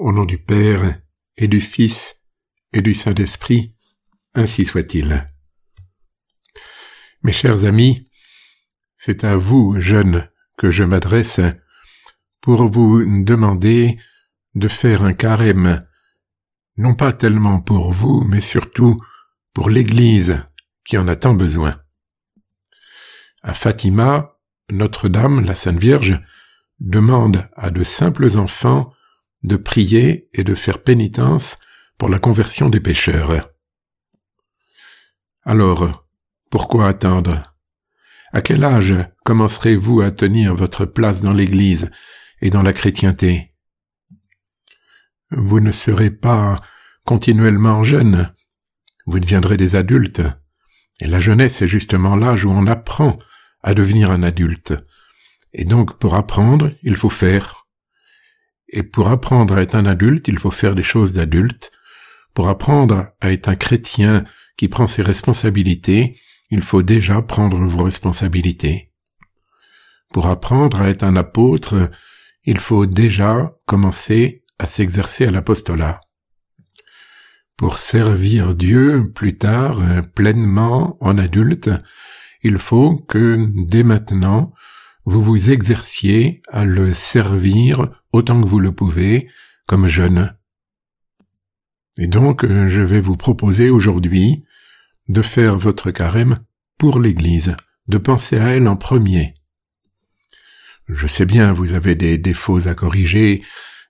Au nom du Père et du Fils et du Saint-Esprit, ainsi soit-il. Mes chers amis, c'est à vous, jeunes, que je m'adresse pour vous demander de faire un carême, non pas tellement pour vous, mais surtout pour l'Église qui en a tant besoin. À Fatima, Notre-Dame, la Sainte Vierge, demande à de simples enfants de prier et de faire pénitence pour la conversion des pécheurs. Alors, pourquoi attendre? À quel âge commencerez-vous à tenir votre place dans l'Église et dans la chrétienté? Vous ne serez pas continuellement jeune, vous deviendrez des adultes, et la jeunesse est justement l'âge où on apprend à devenir un adulte. Et donc pour apprendre, il faut faire. Et pour apprendre à être un adulte, il faut faire des choses d'adulte. Pour apprendre à être un chrétien qui prend ses responsabilités, il faut déjà prendre vos responsabilités. Pour apprendre à être un apôtre, il faut déjà commencer à s'exercer à l'apostolat. Pour servir Dieu plus tard pleinement en adulte, il faut que dès maintenant vous vous exerciez à le servir autant que vous le pouvez comme jeune. Et donc euh, je vais vous proposer aujourd'hui de faire votre carême pour l'Église, de penser à elle en premier. Je sais bien, vous avez des défauts à corriger,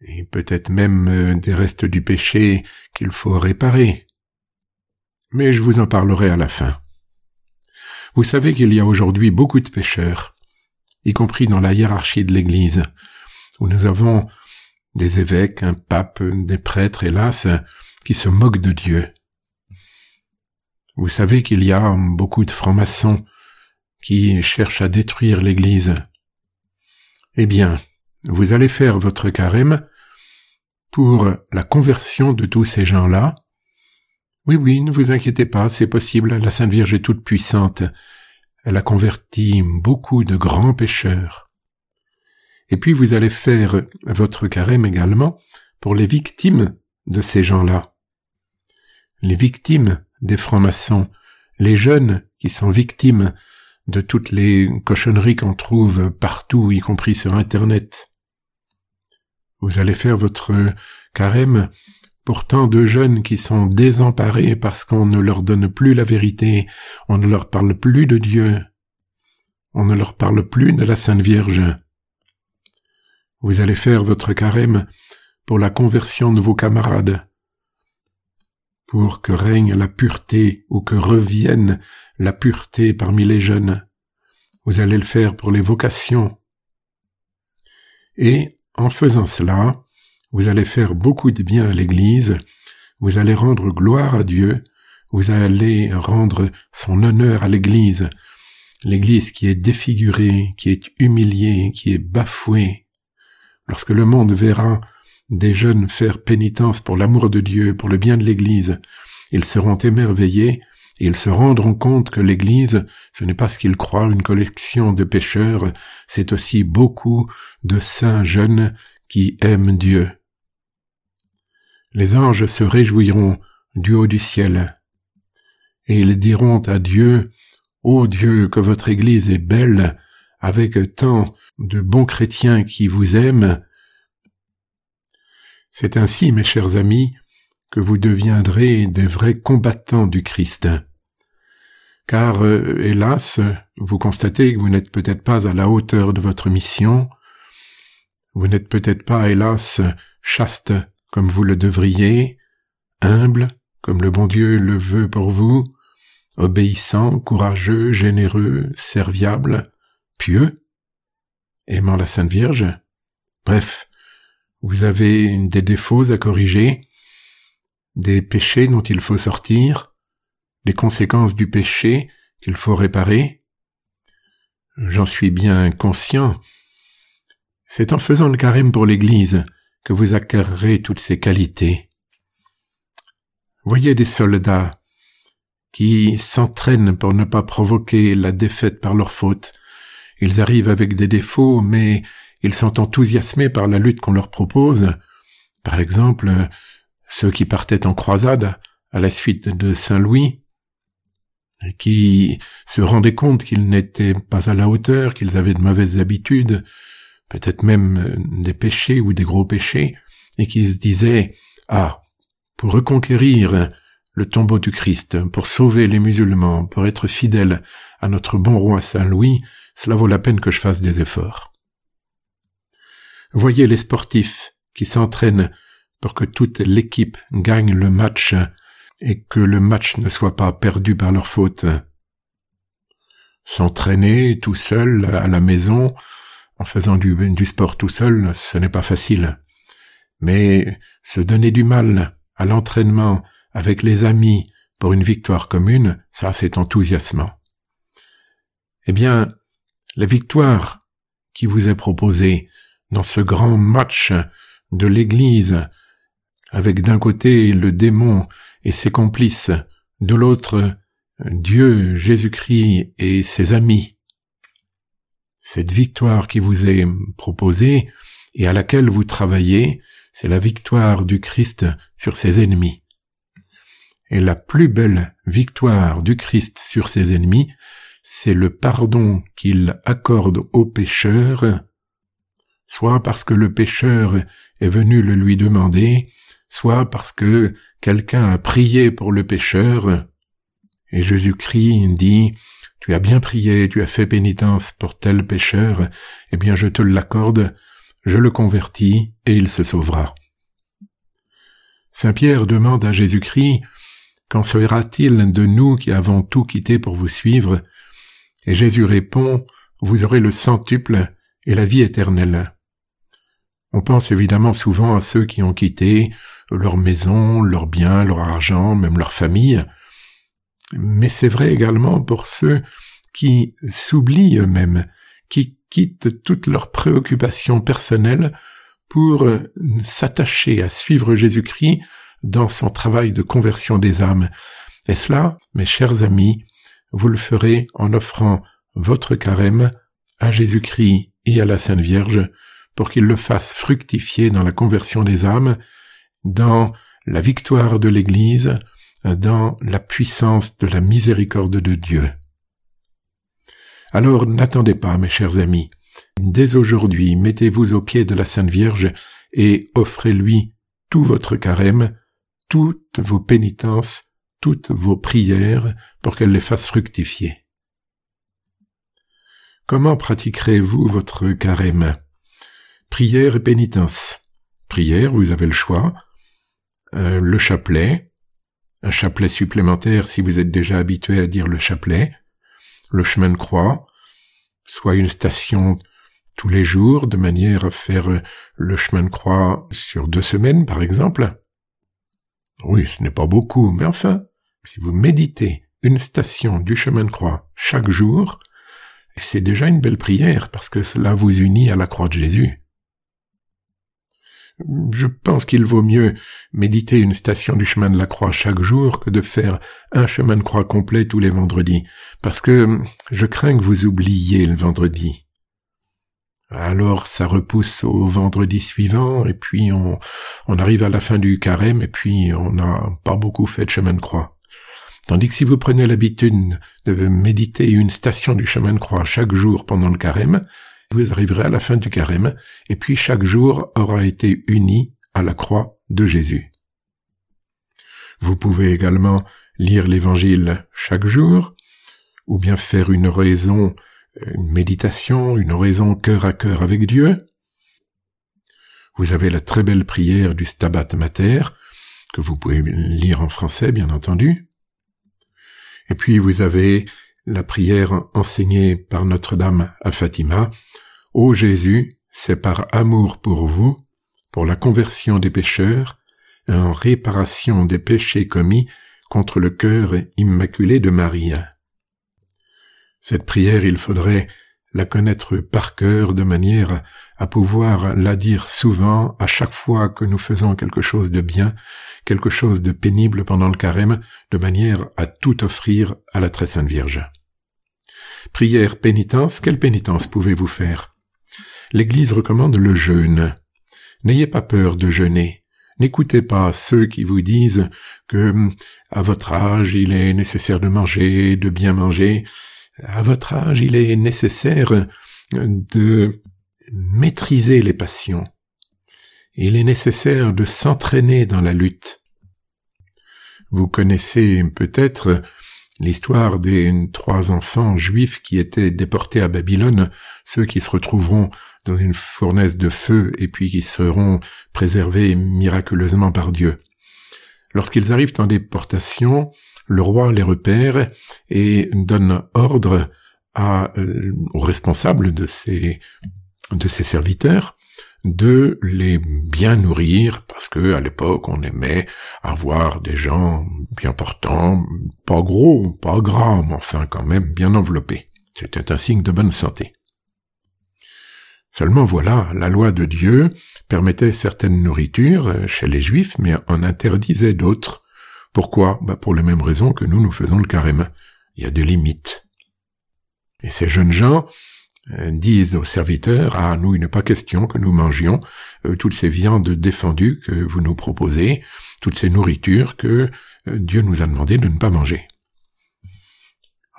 et peut-être même euh, des restes du péché qu'il faut réparer. Mais je vous en parlerai à la fin. Vous savez qu'il y a aujourd'hui beaucoup de pécheurs, y compris dans la hiérarchie de l'Église, où nous avons des évêques, un pape, des prêtres, hélas, qui se moquent de Dieu. Vous savez qu'il y a beaucoup de francs-maçons qui cherchent à détruire l'Église. Eh bien, vous allez faire votre carême pour la conversion de tous ces gens-là. Oui, oui, ne vous inquiétez pas, c'est possible, la Sainte Vierge est toute puissante, elle a converti beaucoup de grands pécheurs. Et puis vous allez faire votre carême également pour les victimes de ces gens-là. Les victimes des francs-maçons, les jeunes qui sont victimes de toutes les cochonneries qu'on trouve partout, y compris sur Internet. Vous allez faire votre carême pour tant de jeunes qui sont désemparés parce qu'on ne leur donne plus la vérité, on ne leur parle plus de Dieu, on ne leur parle plus de la Sainte Vierge. Vous allez faire votre carême pour la conversion de vos camarades, pour que règne la pureté ou que revienne la pureté parmi les jeunes. Vous allez le faire pour les vocations. Et en faisant cela, vous allez faire beaucoup de bien à l'Église, vous allez rendre gloire à Dieu, vous allez rendre son honneur à l'Église, l'Église qui est défigurée, qui est humiliée, qui est bafouée. Lorsque le monde verra des jeunes faire pénitence pour l'amour de Dieu, pour le bien de l'Église, ils seront émerveillés et ils se rendront compte que l'Église, ce n'est pas ce qu'ils croient une collection de pécheurs, c'est aussi beaucoup de saints jeunes qui aiment Dieu. Les anges se réjouiront du haut du ciel, et ils diront à Dieu, Ô Dieu, que votre Église est belle, avec tant de bons chrétiens qui vous aiment. C'est ainsi, mes chers amis, que vous deviendrez des vrais combattants du Christ. Car, euh, hélas, vous constatez que vous n'êtes peut-être pas à la hauteur de votre mission, vous n'êtes peut-être pas, hélas, chaste comme vous le devriez, humble, comme le bon Dieu le veut pour vous, obéissant, courageux, généreux, serviable, pieux, aimant la Sainte Vierge. Bref, vous avez des défauts à corriger, des péchés dont il faut sortir, des conséquences du péché qu'il faut réparer. J'en suis bien conscient. C'est en faisant le carême pour l'Église que vous acquerrez toutes ces qualités. Voyez des soldats qui s'entraînent pour ne pas provoquer la défaite par leur faute. Ils arrivent avec des défauts, mais ils sont enthousiasmés par la lutte qu'on leur propose, Par exemple, ceux qui partaient en croisade à la suite de Saint Louis, qui se rendaient compte qu'ils n'étaient pas à la hauteur, qu'ils avaient de mauvaises habitudes, peut-être même des péchés ou des gros péchés, et qui se disaient, ah, pour reconquérir le tombeau du Christ, pour sauver les musulmans, pour être fidèle à notre bon roi Saint Louis, cela vaut la peine que je fasse des efforts. Voyez les sportifs qui s'entraînent pour que toute l'équipe gagne le match et que le match ne soit pas perdu par leur faute. S'entraîner tout seul à la maison, en faisant du, sport tout seul, ce n'est pas facile. Mais se donner du mal à l'entraînement avec les amis pour une victoire commune, ça c'est enthousiasmant. Eh bien, la victoire qui vous est proposée dans ce grand match de l'Église, avec d'un côté le démon et ses complices, de l'autre Dieu, Jésus-Christ et ses amis. Cette victoire qui vous est proposée et à laquelle vous travaillez, c'est la victoire du Christ sur ses ennemis. Et la plus belle victoire du Christ sur ses ennemis, c'est le pardon qu'il accorde aux pécheurs, soit parce que le pécheur est venu le lui demander, soit parce que quelqu'un a prié pour le pécheur, et Jésus-Christ dit, tu as bien prié, tu as fait pénitence pour tel pécheur, eh bien je te l'accorde, je le convertis, et il se sauvera. Saint Pierre demande à Jésus-Christ, Qu'en sera-t-il de nous qui avons tout quitté pour vous suivre? Et Jésus répond, Vous aurez le centuple et la vie éternelle. On pense évidemment souvent à ceux qui ont quitté leur maison, leurs biens, leur argent, même leur famille, mais c'est vrai également pour ceux qui s'oublient eux-mêmes, qui quittent toutes leurs préoccupations personnelles pour s'attacher à suivre Jésus-Christ dans son travail de conversion des âmes. Et cela, mes chers amis, vous le ferez en offrant votre carême à Jésus-Christ et à la Sainte Vierge pour qu'il le fasse fructifier dans la conversion des âmes, dans la victoire de l'Église, dans la puissance de la miséricorde de Dieu. Alors n'attendez pas, mes chers amis. Dès aujourd'hui, mettez-vous aux pieds de la Sainte Vierge et offrez-lui tout votre carême toutes vos pénitences, toutes vos prières pour qu'elle les fasse fructifier. Comment pratiquerez-vous votre carême? Prière et pénitence. Prière, vous avez le choix. Euh, le chapelet, un chapelet supplémentaire si vous êtes déjà habitué à dire le chapelet, le chemin de croix, soit une station tous les jours de manière à faire le chemin de croix sur deux semaines par exemple, oui, ce n'est pas beaucoup, mais enfin, si vous méditez une station du chemin de croix chaque jour, c'est déjà une belle prière parce que cela vous unit à la croix de Jésus. Je pense qu'il vaut mieux méditer une station du chemin de la croix chaque jour que de faire un chemin de croix complet tous les vendredis, parce que je crains que vous oubliez le vendredi. Alors ça repousse au vendredi suivant, et puis on, arrive à la fin du carême, et puis on n'a pas beaucoup fait de chemin de croix. Tandis que si vous prenez l'habitude de méditer une station du chemin de croix chaque jour pendant le carême, vous arriverez à la fin du carême, et puis chaque jour aura été uni à la croix de Jésus. Vous pouvez également lire l'Évangile chaque jour, ou bien faire une raison une méditation, une oraison cœur à cœur avec Dieu. Vous avez la très belle prière du Stabat Mater, que vous pouvez lire en français, bien entendu. Et puis vous avez la prière enseignée par Notre-Dame à Fatima. Ô Jésus, c'est par amour pour vous, pour la conversion des pécheurs, en réparation des péchés commis contre le cœur immaculé de Marie. Cette prière, il faudrait la connaître par cœur de manière à pouvoir la dire souvent à chaque fois que nous faisons quelque chose de bien, quelque chose de pénible pendant le carême, de manière à tout offrir à la très sainte Vierge. Prière pénitence, quelle pénitence pouvez-vous faire? L'Église recommande le jeûne. N'ayez pas peur de jeûner. N'écoutez pas ceux qui vous disent que à votre âge il est nécessaire de manger, de bien manger. À votre âge il est nécessaire de maîtriser les passions. Il est nécessaire de s'entraîner dans la lutte. Vous connaissez peut-être l'histoire des trois enfants juifs qui étaient déportés à Babylone, ceux qui se retrouveront dans une fournaise de feu et puis qui seront préservés miraculeusement par Dieu. Lorsqu'ils arrivent en déportation, le roi les repère et donne ordre euh, aux responsables de ces, de ses serviteurs de les bien nourrir parce que à l'époque on aimait avoir des gens bien portants, pas gros, pas gras, mais enfin quand même bien enveloppés. C'était un signe de bonne santé. Seulement voilà, la loi de Dieu permettait certaines nourritures chez les Juifs, mais en interdisait d'autres. Pourquoi? Bah Pour les mêmes raisons que nous, nous faisons le carême. Il y a des limites. Et ces jeunes gens euh, disent aux serviteurs, ah, nous, il n'est pas question que nous mangions euh, toutes ces viandes défendues que vous nous proposez, toutes ces nourritures que euh, Dieu nous a demandé de ne pas manger.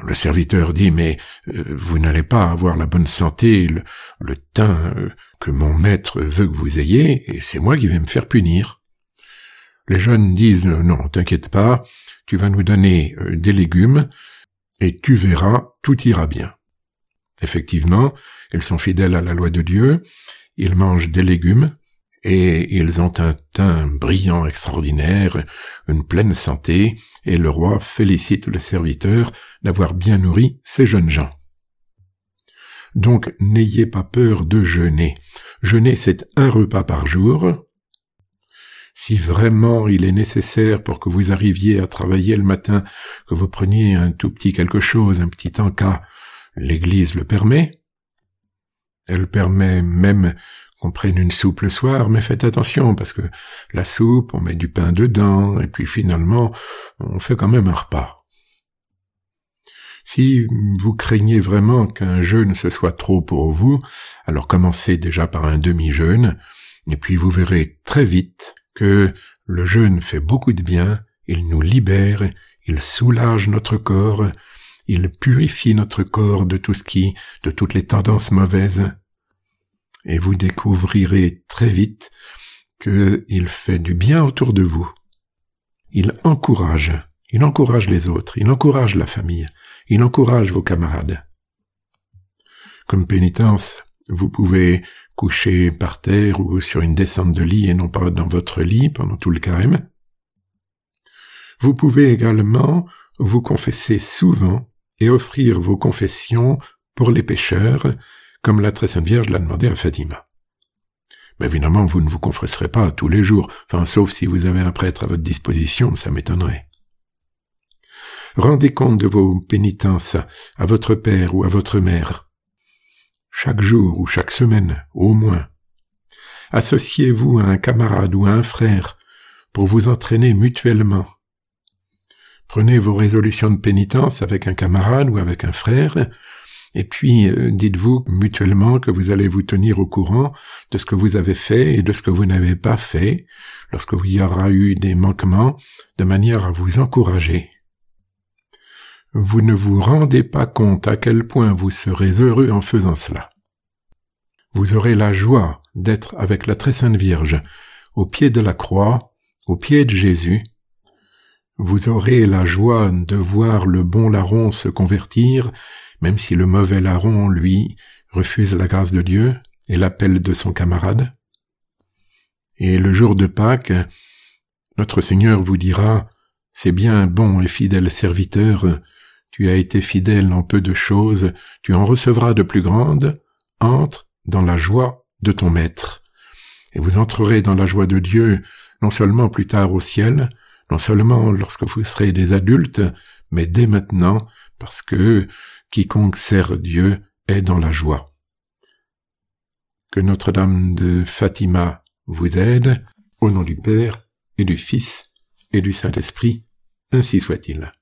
Le serviteur dit, mais euh, vous n'allez pas avoir la bonne santé, le, teint euh, que mon maître veut que vous ayez, et c'est moi qui vais me faire punir. Les jeunes disent, non, t'inquiète pas, tu vas nous donner euh, des légumes, et tu verras, tout ira bien. Effectivement, ils sont fidèles à la loi de Dieu, ils mangent des légumes, et ils ont un teint brillant extraordinaire, une pleine santé, et le roi félicite le serviteur d'avoir bien nourri ces jeunes gens. Donc n'ayez pas peur de jeûner. Jeûner, c'est un repas par jour. Si vraiment il est nécessaire pour que vous arriviez à travailler le matin, que vous preniez un tout petit quelque chose, un petit encas, l'Église le permet. Elle permet même on prenne une soupe le soir, mais faites attention, parce que la soupe, on met du pain dedans, et puis finalement, on fait quand même un repas. Si vous craignez vraiment qu'un jeûne ce soit trop pour vous, alors commencez déjà par un demi-jeûne, et puis vous verrez très vite que le jeûne fait beaucoup de bien, il nous libère, il soulage notre corps, il purifie notre corps de tout ce qui, de toutes les tendances mauvaises, et vous découvrirez très vite qu'il fait du bien autour de vous. Il encourage, il encourage les autres, il encourage la famille, il encourage vos camarades. Comme pénitence, vous pouvez coucher par terre ou sur une descente de lit et non pas dans votre lit pendant tout le carême. Vous pouvez également vous confesser souvent et offrir vos confessions pour les pécheurs comme la très sainte Vierge l'a demandé à Fatima. Mais évidemment, vous ne vous confesserez pas tous les jours, enfin, sauf si vous avez un prêtre à votre disposition, ça m'étonnerait. Rendez compte de vos pénitences à votre père ou à votre mère. Chaque jour ou chaque semaine, au moins. Associez-vous à un camarade ou à un frère pour vous entraîner mutuellement. Prenez vos résolutions de pénitence avec un camarade ou avec un frère, et puis, euh, dites-vous mutuellement que vous allez vous tenir au courant de ce que vous avez fait et de ce que vous n'avez pas fait, lorsque il y aura eu des manquements, de manière à vous encourager. Vous ne vous rendez pas compte à quel point vous serez heureux en faisant cela. Vous aurez la joie d'être avec la très sainte Vierge, au pied de la croix, au pied de Jésus, vous aurez la joie de voir le bon larron se convertir même si le mauvais larron, lui, refuse la grâce de Dieu et l'appel de son camarade. Et le jour de Pâques, notre Seigneur vous dira, C'est bien bon et fidèle serviteur, tu as été fidèle en peu de choses, tu en recevras de plus grandes, entre dans la joie de ton Maître. Et vous entrerez dans la joie de Dieu, non seulement plus tard au ciel, non seulement lorsque vous serez des adultes, mais dès maintenant, parce que quiconque sert Dieu est dans la joie. Que Notre-Dame de Fatima vous aide, au nom du Père et du Fils et du Saint-Esprit, ainsi soit-il.